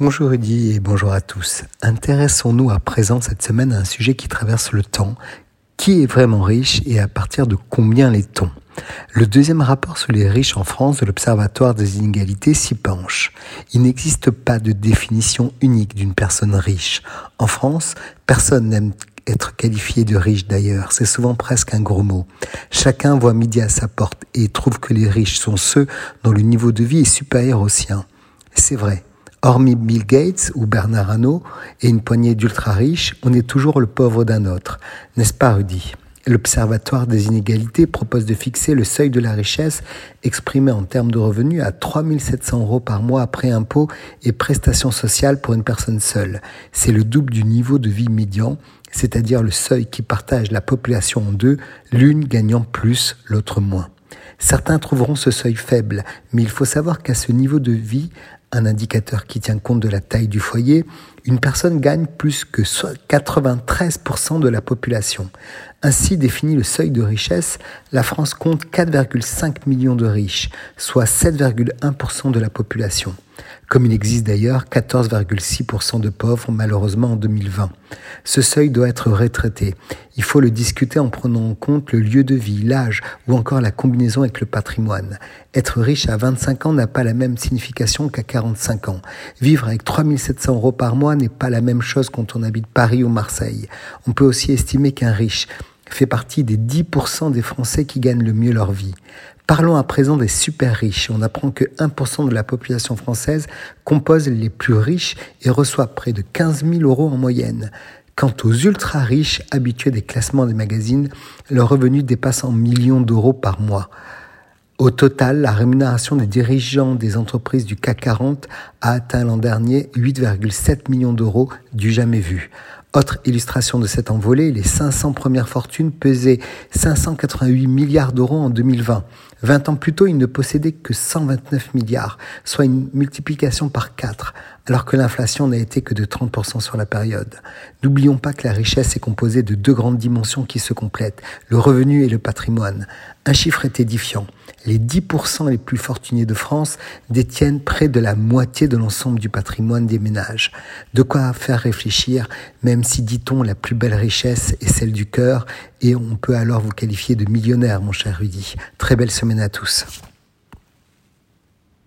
Bonjour Rudy et bonjour à tous. Intéressons-nous à présent cette semaine à un sujet qui traverse le temps. Qui est vraiment riche et à partir de combien l'est-on? Le deuxième rapport sur les riches en France de l'Observatoire des inégalités s'y penche. Il n'existe pas de définition unique d'une personne riche. En France, personne n'aime être qualifié de riche d'ailleurs, c'est souvent presque un gros mot. Chacun voit midi à sa porte et trouve que les riches sont ceux dont le niveau de vie est supérieur au sien. C'est vrai. Hormis Bill Gates ou Bernard Arnault et une poignée d'ultra riches, on est toujours le pauvre d'un autre. N'est-ce pas, Rudy? L'Observatoire des inégalités propose de fixer le seuil de la richesse exprimé en termes de revenus à 3700 euros par mois après impôts et prestations sociales pour une personne seule. C'est le double du niveau de vie médian, c'est-à-dire le seuil qui partage la population en deux, l'une gagnant plus, l'autre moins. Certains trouveront ce seuil faible, mais il faut savoir qu'à ce niveau de vie, un indicateur qui tient compte de la taille du foyer, une personne gagne plus que 93% de la population. Ainsi défini le seuil de richesse, la France compte 4,5 millions de riches, soit 7,1% de la population comme il existe d'ailleurs 14,6% de pauvres malheureusement en 2020. Ce seuil doit être retraité. Il faut le discuter en prenant en compte le lieu de vie, l'âge ou encore la combinaison avec le patrimoine. Être riche à 25 ans n'a pas la même signification qu'à 45 ans. Vivre avec 3700 euros par mois n'est pas la même chose quand on habite Paris ou Marseille. On peut aussi estimer qu'un riche fait partie des 10% des Français qui gagnent le mieux leur vie. Parlons à présent des super riches. On apprend que 1% de la population française compose les plus riches et reçoit près de 15 000 euros en moyenne. Quant aux ultra riches habitués des classements des magazines, leur revenu dépasse en millions d'euros par mois. Au total, la rémunération des dirigeants des entreprises du CAC 40 a atteint l'an dernier 8,7 millions d'euros du jamais vu. Autre illustration de cette envolée, les 500 premières fortunes pesaient 588 milliards d'euros en 2020. 20 ans plus tôt, ils ne possédaient que 129 milliards, soit une multiplication par 4, alors que l'inflation n'a été que de 30% sur la période. N'oublions pas que la richesse est composée de deux grandes dimensions qui se complètent, le revenu et le patrimoine. Un chiffre est édifiant. Les 10% les plus fortunés de France détiennent près de la moitié de l'ensemble du patrimoine des ménages. De quoi faire réfléchir, même si, dit-on, la plus belle richesse est celle du cœur, et on peut alors vous qualifier de millionnaire, mon cher Rudy. Très belle semaine à tous.